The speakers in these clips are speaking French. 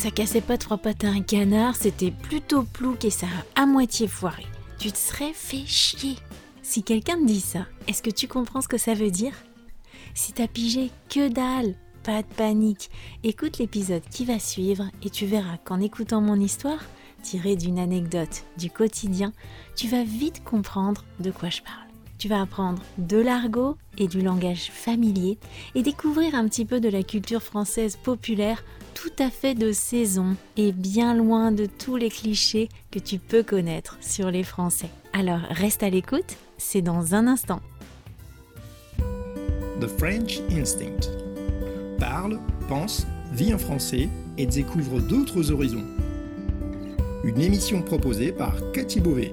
ça cassait pas trois pattes à un canard, c'était plutôt plouc et ça a à moitié foiré. Tu te serais fait chier. Si quelqu'un te dit ça, est-ce que tu comprends ce que ça veut dire? Si t'as pigé que dalle, pas de panique. Écoute l'épisode qui va suivre et tu verras qu'en écoutant mon histoire, tirée d'une anecdote du quotidien, tu vas vite comprendre de quoi je parle. Tu vas apprendre de l'argot et du langage familier et découvrir un petit peu de la culture française populaire tout à fait de saison et bien loin de tous les clichés que tu peux connaître sur les Français. Alors reste à l'écoute, c'est dans un instant. The French Instinct. Parle, pense, vit en français et découvre d'autres horizons. Une émission proposée par Cathy Beauvais.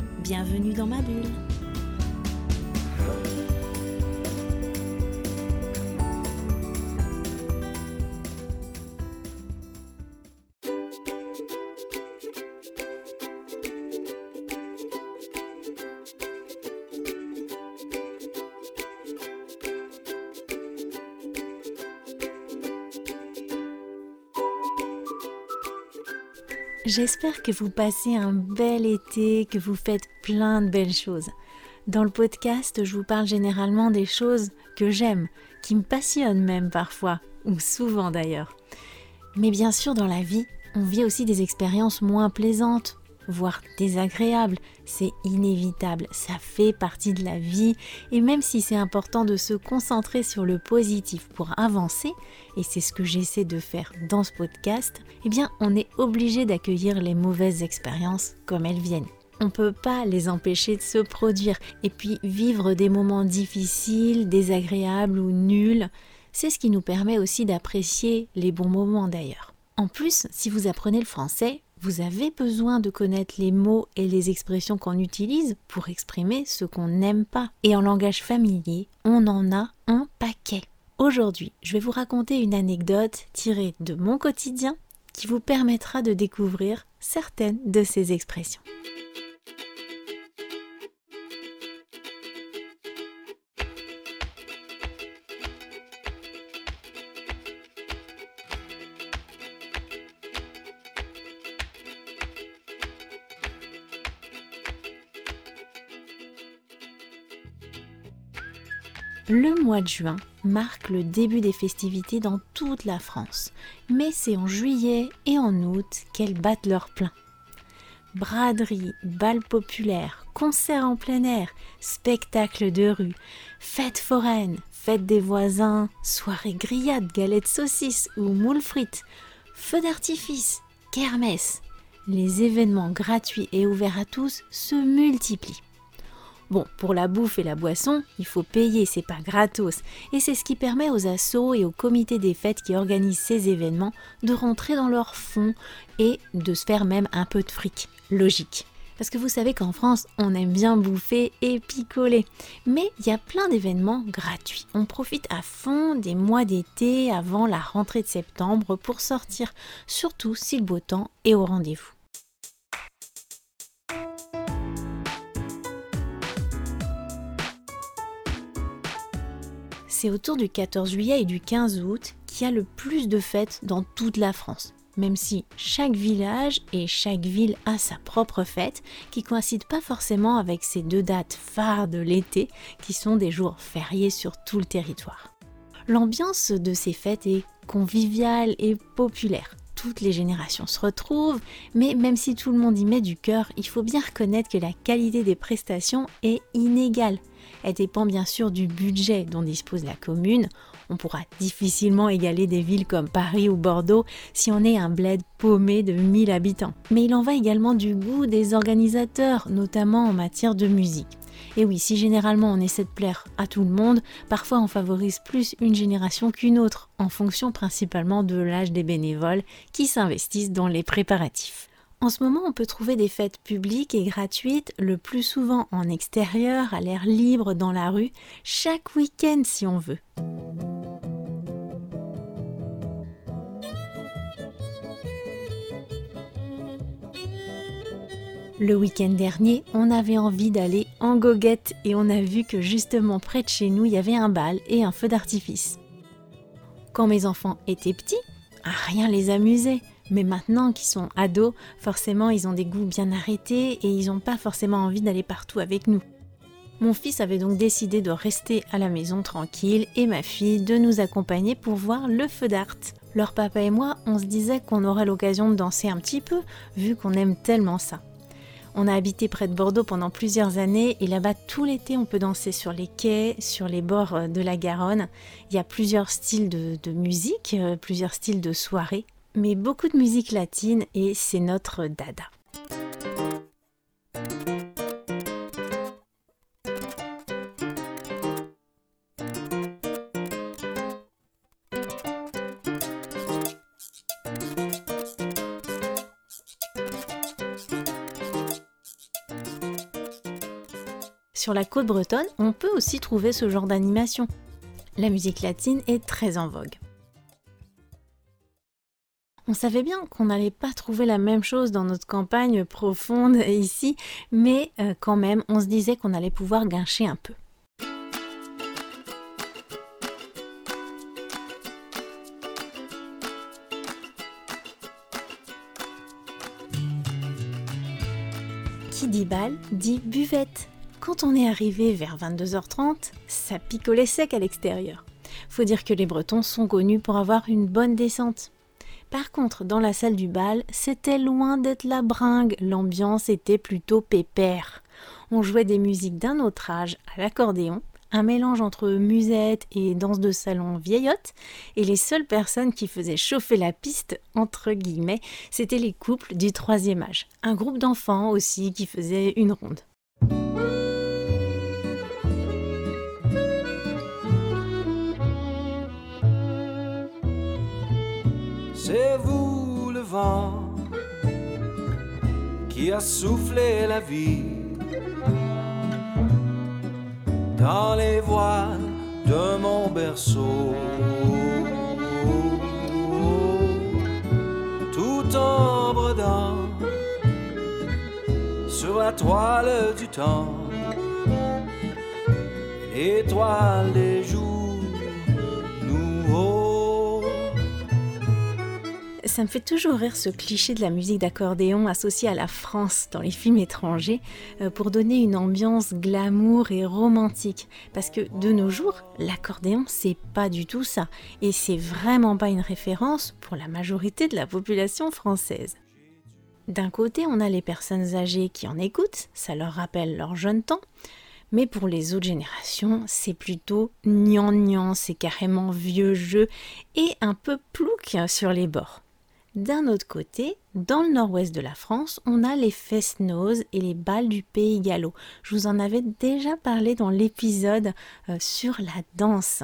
Bienvenue dans ma bulle. J'espère que vous passez un bel été, que vous faites plein de belles choses. Dans le podcast, je vous parle généralement des choses que j'aime, qui me passionnent même parfois, ou souvent d'ailleurs. Mais bien sûr, dans la vie, on vit aussi des expériences moins plaisantes, voire désagréable. C'est inévitable, ça fait partie de la vie et même si c'est important de se concentrer sur le positif pour avancer, et c'est ce que j'essaie de faire dans ce podcast, eh bien on est obligé d'accueillir les mauvaises expériences comme elles viennent. On ne peut pas les empêcher de se produire et puis vivre des moments difficiles, désagréables ou nuls, c'est ce qui nous permet aussi d'apprécier les bons moments d'ailleurs. En plus, si vous apprenez le français, vous avez besoin de connaître les mots et les expressions qu'on utilise pour exprimer ce qu'on n'aime pas. Et en langage familier, on en a un paquet. Aujourd'hui, je vais vous raconter une anecdote tirée de mon quotidien qui vous permettra de découvrir certaines de ces expressions. Mois de juin marque le début des festivités dans toute la France, mais c'est en juillet et en août qu'elles battent leur plein. Braderies, balles populaires, concerts en plein air, spectacles de rue, fêtes foraines, fêtes des voisins, soirées grillades, galettes saucisses ou moules frites, feux d'artifice, kermesse. Les événements gratuits et ouverts à tous se multiplient. Bon, pour la bouffe et la boisson, il faut payer, c'est pas gratos. Et c'est ce qui permet aux assos et aux comités des fêtes qui organisent ces événements de rentrer dans leur fonds et de se faire même un peu de fric. Logique. Parce que vous savez qu'en France, on aime bien bouffer et picoler. Mais il y a plein d'événements gratuits. On profite à fond des mois d'été avant la rentrée de septembre pour sortir, surtout si le beau temps est au rendez-vous. C'est autour du 14 juillet et du 15 août qu'il y a le plus de fêtes dans toute la France. Même si chaque village et chaque ville a sa propre fête, qui coïncide pas forcément avec ces deux dates phares de l'été, qui sont des jours fériés sur tout le territoire. L'ambiance de ces fêtes est conviviale et populaire toutes les générations se retrouvent, mais même si tout le monde y met du cœur, il faut bien reconnaître que la qualité des prestations est inégale. Elle dépend bien sûr du budget dont dispose la commune. On pourra difficilement égaler des villes comme Paris ou Bordeaux si on est un bled paumé de 1000 habitants. Mais il en va également du goût des organisateurs, notamment en matière de musique. Et oui, si généralement on essaie de plaire à tout le monde, parfois on favorise plus une génération qu'une autre, en fonction principalement de l'âge des bénévoles qui s'investissent dans les préparatifs. En ce moment, on peut trouver des fêtes publiques et gratuites, le plus souvent en extérieur, à l'air libre, dans la rue, chaque week-end si on veut. Le week-end dernier, on avait envie d'aller en goguette et on a vu que justement près de chez nous, il y avait un bal et un feu d'artifice. Quand mes enfants étaient petits, rien les amusait. Mais maintenant qu'ils sont ados, forcément, ils ont des goûts bien arrêtés et ils n'ont pas forcément envie d'aller partout avec nous. Mon fils avait donc décidé de rester à la maison tranquille et ma fille de nous accompagner pour voir le feu d'art. Leur papa et moi, on se disait qu'on aurait l'occasion de danser un petit peu, vu qu'on aime tellement ça. On a habité près de Bordeaux pendant plusieurs années et là-bas tout l'été on peut danser sur les quais, sur les bords euh, de la Garonne. Il y a plusieurs styles de, musique, euh, plusieurs styles de soirées, mais beaucoup de musique latine et c'est notre dada. Sur la côte bretonne, on peut aussi trouver ce genre d'animation. La musique latine est très en vogue. On savait bien qu'on n'allait pas trouver la même chose dans notre campagne profonde ici, mais euh, quand même, on se disait qu'on allait pouvoir gâcher un peu. Qui dit bal dit buvette. Quand on est arrivé vers 22h30, ça picolait sec à l'extérieur. Faut dire que les Bretons sont connus pour avoir une bonne descente. Par contre, dans la salle du bal, c'était loin d'être la bringue, l'ambiance était plutôt pépère. On jouait des musiques d'un autre âge à l'accordéon, un mélange entre musette et danse de salon vieillotte, et les seules personnes qui faisaient chauffer la piste, entre guillemets, c'étaient les couples du troisième âge. Un groupe d'enfants aussi qui faisait une ronde. C'est vous le vent qui a soufflé la vie dans les voiles de mon berceau. Tout en bredant sur la toile du temps, l'étoile des jours ça me fait toujours rire ce cliché de la musique d'accordéon associée à la France dans les films étrangers euh, pour donner une ambiance glamour et romantique. Parce que de nos jours, l'accordéon, c'est pas du tout ça. Et c'est vraiment pas une référence pour la majorité de la population française. D'un côté, on a les personnes âgées qui en écoutent, ça leur rappelle leur jeune temps. Mais pour les autres générations, c'est plutôt gnangnan, c'est carrément vieux jeu et un peu plouc sur les bords. D'un autre côté, dans le nord-ouest de la France, on a les fest-noz et les balles du pays gallo. Je vous en avais déjà parlé dans l'épisode euh, sur la danse.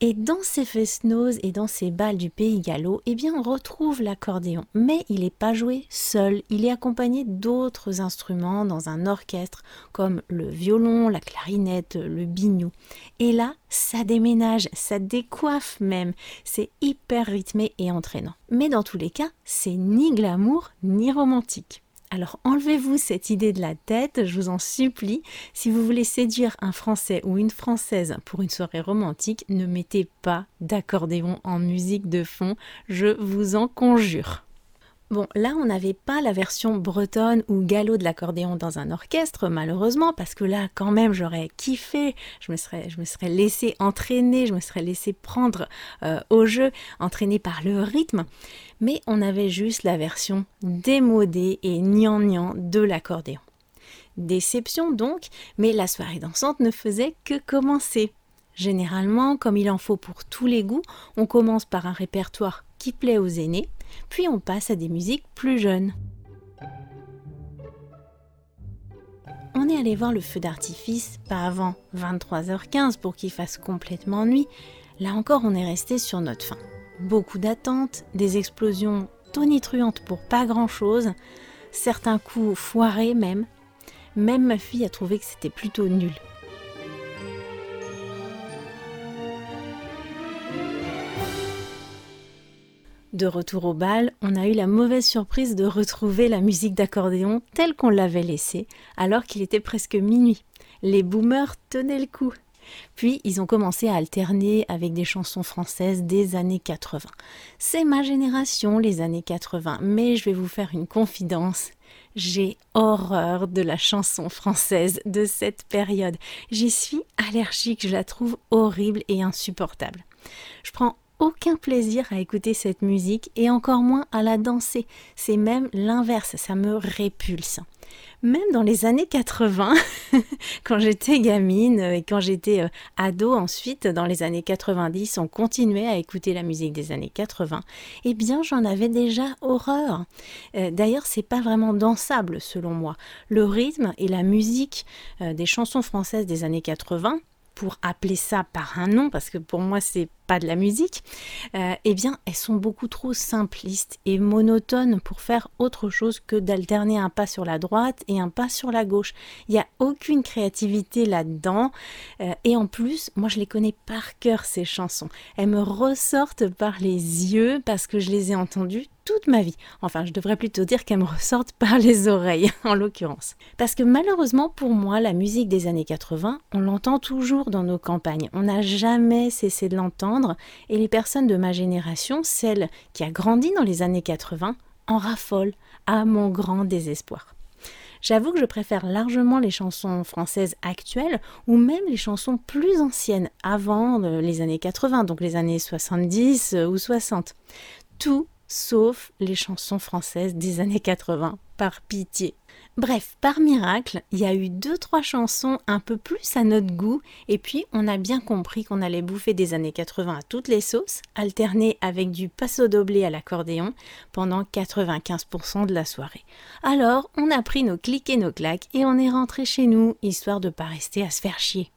Et dans ces fest-noz et dans ces balles du pays gallo, eh bien, on retrouve l'accordéon. Mais il n'est pas joué seul, il est accompagné d'autres instruments dans un orchestre, comme le violon, la clarinette, le biniou. Et là, ça déménage, ça décoiffe même. C'est hyper rythmé et entraînant. Mais dans tous les cas, c'est ni glamour ni romantique. Alors enlevez-vous cette idée de la tête, je vous en supplie. Si vous voulez séduire un Français ou une Française pour une soirée romantique, ne mettez pas d'accordéon en musique de fond, je vous en conjure. Bon, là, on n'avait pas la version bretonne ou galop de l'accordéon dans un orchestre, malheureusement, parce que là, quand même, j'aurais kiffé, je me serais, je me serais laissé entraîner, je me serais laissé prendre euh, au jeu, entraîné par le rythme. Mais on avait juste la version démodée et gnangnan de l'accordéon. Déception donc, mais la soirée dansante ne faisait que commencer. Généralement, comme il en faut pour tous les goûts, on commence par un répertoire qui plaît aux aînés, puis on passe à des musiques plus jeunes. On est allé voir le feu d'artifice, pas avant 23h15 pour qu'il fasse complètement nuit. Là encore, on est resté sur notre faim. Beaucoup d'attentes, des explosions tonitruantes pour pas grand-chose, certains coups foirés même. Même ma fille a trouvé que c'était plutôt nul. De retour au bal, on a eu la mauvaise surprise de retrouver la musique d'accordéon telle qu'on l'avait laissée, alors qu'il était presque minuit. Les boomers tenaient le coup. Puis ils ont commencé à alterner avec des chansons françaises des années 80. C'est ma génération, les années 80, mais je vais vous faire une confidence. J'ai horreur de la chanson française de cette période. J'y suis allergique, je la trouve horrible et insupportable. Je prends aucun plaisir à écouter cette musique et encore moins à la danser. C'est même l'inverse, ça me répulse. Même dans les années 80, quand j'étais gamine et quand j'étais euh, ado ensuite, dans les années 90, on continuait à écouter la musique des années 80, eh bien j'en avais déjà horreur. Euh, d'ailleurs, c'est pas vraiment dansable selon moi. Le rythme et la musique euh, des chansons françaises des années 80, pour appeler ça par un nom, parce que pour moi c'est pas de la musique, euh, eh bien elles sont beaucoup trop simplistes et monotones pour faire autre chose que d'alterner un pas sur la droite et un pas sur la gauche. Il n'y a aucune créativité là-dedans. Euh, et en plus, moi je les connais par cœur ces chansons. Elles me ressortent par les yeux parce que je les ai entendues toute ma vie. Enfin, je devrais plutôt dire qu'elles me ressortent par les oreilles, en l'occurrence. Parce que malheureusement pour moi, la musique des années 80, on l'entend toujours dans nos campagnes. On n'a jamais cessé de l'entendre et les personnes de ma génération, celles qui a grandi dans les années 80, en raffolent à mon grand désespoir. J'avoue que je préfère largement les chansons françaises actuelles ou même les chansons plus anciennes, avant euh, les années 80, donc les années 70 euh, ou 60. Tout sauf les chansons françaises des années 80, par pitié. Bref, par miracle, il y a eu deux trois chansons un peu plus à notre goût, et puis on a bien compris qu'on allait bouffer des années 80 à toutes les sauces, alterner avec du passo doblé à l'accordéon pendant 95% de la soirée. Alors, on a pris nos clics et nos claques et on est rentré chez nous, histoire de pas rester à se faire chier.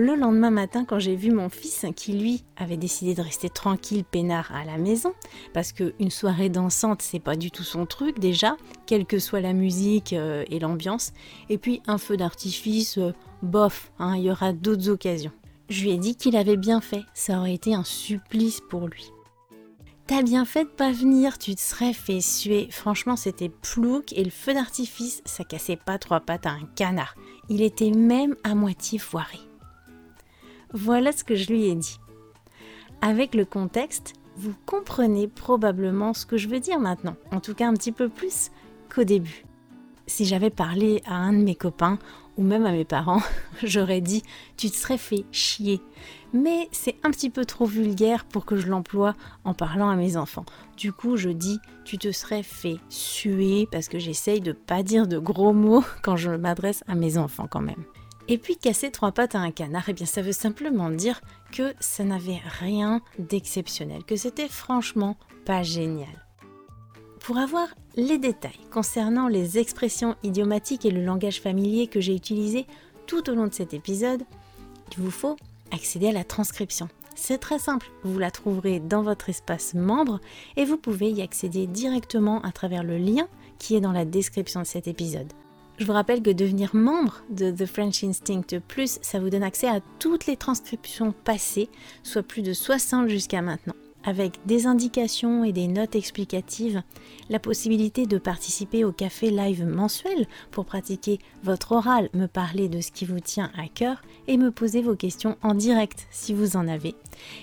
Le lendemain matin quand j'ai vu mon fils qui lui avait décidé de rester tranquille peinard à la maison parce que une soirée dansante c'est pas du tout son truc déjà quelle que soit la musique euh, et l'ambiance et puis un feu d'artifice euh, bof hein, il y aura d'autres occasions je lui ai dit qu'il avait bien fait ça aurait été un supplice pour lui T'as bien fait de pas venir, tu te serais fait suer. Franchement, c'était plouc et le feu d'artifice, ça cassait pas trois pattes à un canard. Il était même à moitié foiré. Voilà ce que je lui ai dit. Avec le contexte, vous comprenez probablement ce que je veux dire maintenant, en tout cas un petit peu plus qu'au début. Si j'avais parlé à un de mes copains ou même à mes parents, j'aurais dit tu te serais fait chier. Mais c'est un petit peu trop vulgaire pour que je l'emploie en parlant à mes enfants. Du coup, je dis tu te serais fait suer parce que j'essaye de pas dire de gros mots quand je m'adresse à mes enfants quand même. Et puis casser trois pattes à un canard, eh bien ça veut simplement dire que ça n'avait rien d'exceptionnel, que c'était franchement pas génial. Pour avoir les détails concernant les expressions idiomatiques et le langage familier que j'ai utilisé tout au long de cet épisode, il vous faut accéder à la transcription. C'est très simple, vous la trouverez dans votre espace membre et vous pouvez y accéder directement à travers le lien qui est dans la description de cet épisode. Je vous rappelle que devenir membre de The French Instinct Plus, ça vous donne accès à toutes les transcriptions passées, soit plus de 60 jusqu'à maintenant avec des indications et des notes explicatives, la possibilité de participer au café live mensuel pour pratiquer votre oral, me parler de ce qui vous tient à cœur et me poser vos questions en direct si vous en avez.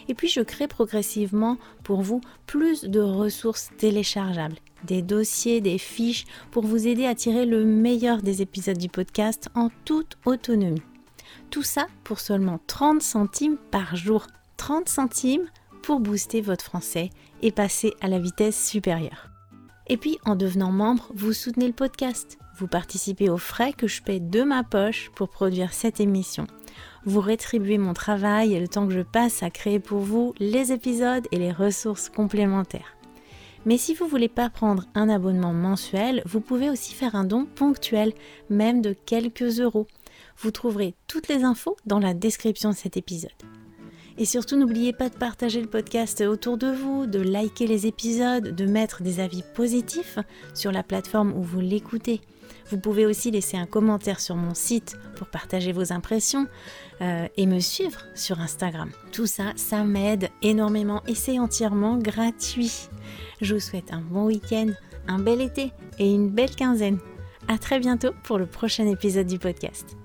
Et puis je crée progressivement pour vous plus de ressources téléchargeables, des dossiers, des fiches pour vous aider à tirer le meilleur des épisodes du podcast en toute autonomie. Tout ça pour seulement 30 centimes par jour. 30 centimes pour booster votre français et passer à la vitesse supérieure. Et puis, en devenant membre, vous soutenez le podcast. Vous participez aux frais que je paie de ma poche pour produire cette émission. Vous rétribuez mon travail et le temps que je passe à créer pour vous les épisodes et les ressources complémentaires. Mais si vous ne voulez pas prendre un abonnement mensuel, vous pouvez aussi faire un don ponctuel, même de quelques euros. Vous trouverez toutes les infos dans la description de cet épisode. Et surtout, n'oubliez pas de partager le podcast autour de vous, de liker les épisodes, de mettre des avis positifs sur la plateforme où vous l'écoutez. Vous pouvez aussi laisser un commentaire sur mon site pour partager vos impressions euh, et me suivre sur Instagram. Tout ça, ça m'aide énormément et c'est entièrement gratuit. Je vous souhaite un bon week-end, un bel été et une belle quinzaine. À très bientôt pour le prochain épisode du podcast.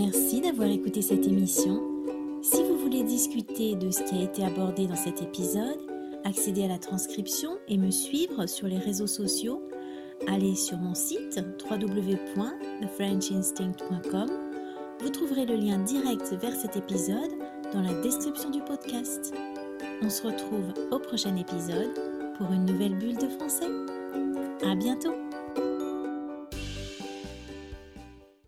Merci d'avoir écouté cette émission. Si vous voulez discuter de ce qui a été abordé dans cet épisode, accéder à la transcription et me suivre sur les réseaux sociaux, allez sur mon site www.thefrenchinstinct.com. Vous trouverez le lien direct vers cet épisode dans la description du podcast. On se retrouve au prochain épisode pour une nouvelle bulle de français. À bientôt!